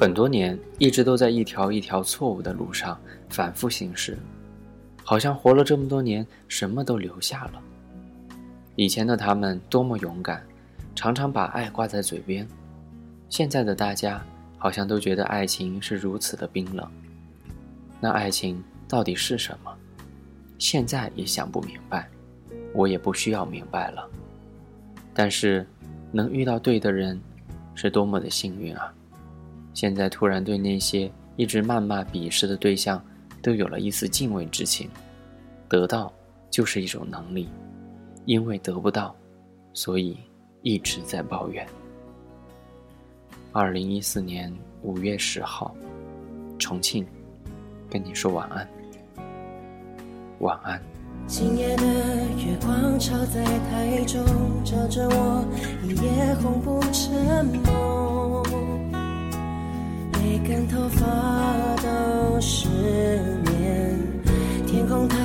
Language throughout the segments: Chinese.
很多年一直都在一条一条错误的路上反复行驶，好像活了这么多年什么都留下了。以前的他们多么勇敢，常常把爱挂在嘴边；现在的大家好像都觉得爱情是如此的冰冷。那爱情到底是什么？现在也想不明白，我也不需要明白了。但是，能遇到对的人，是多么的幸运啊！现在突然对那些一直谩骂、鄙视的对象，都有了一丝敬畏之情。得到就是一种能力，因为得不到，所以一直在抱怨。二零一四年五月十号，重庆，跟你说晚安，晚安。今夜的月光照在台中，照着我，一夜红不成梦。连头发都失眠，天空它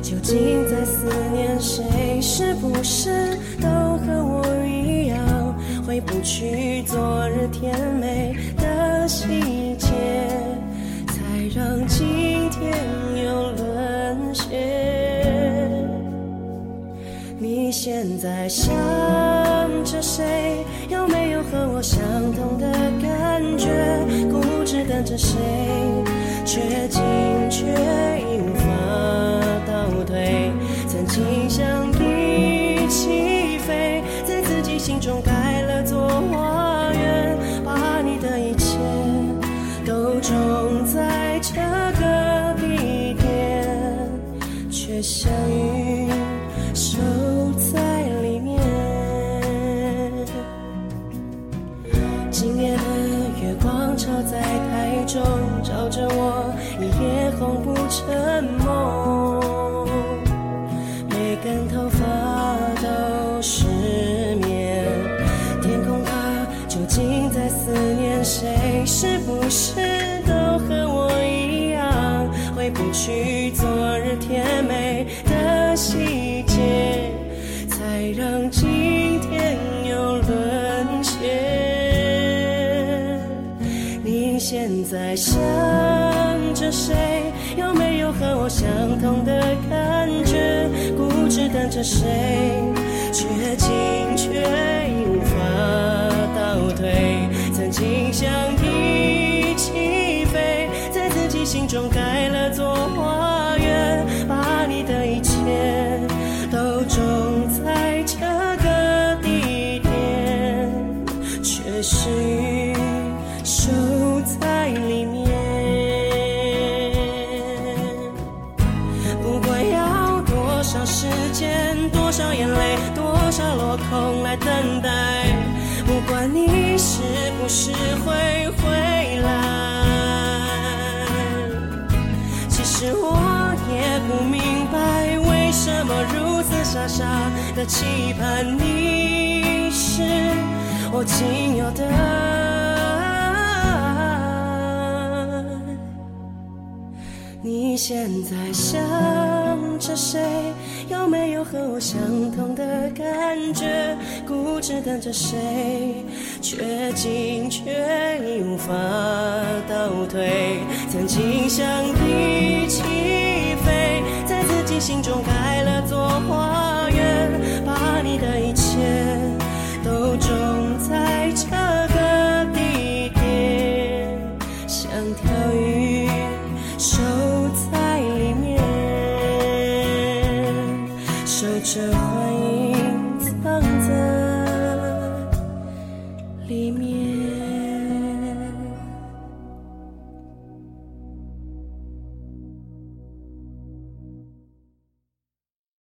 究竟在思念谁？是不是都和我一样，回不去昨日甜美的细节，才让今天又沦陷？你现在想着谁？有没有和我相同的感？着谁，却进却无法倒退。曾经想一起飞，在自己心中盖了座花园，把你的一切都种在这个地点，却相遇沉默，每根头发都失眠。天空它究竟在思念谁？是不是都和我一样，回不去昨日甜美的细节，才让今天又沦陷。你现在想着谁，有没有和我相同的感觉？固执等着谁，却情却无法倒退。曾经想一起飞，在自己心中盖了座花是会回来。其实我也不明白，为什么如此傻傻的期盼你是我仅有的。你现在想着谁？有没有和我相同的感觉？固执等着谁，却进却已无法倒退。曾经想一起飞，在自己心中盖了座花园，把你的一切都种在这个地点，像条鱼。里面。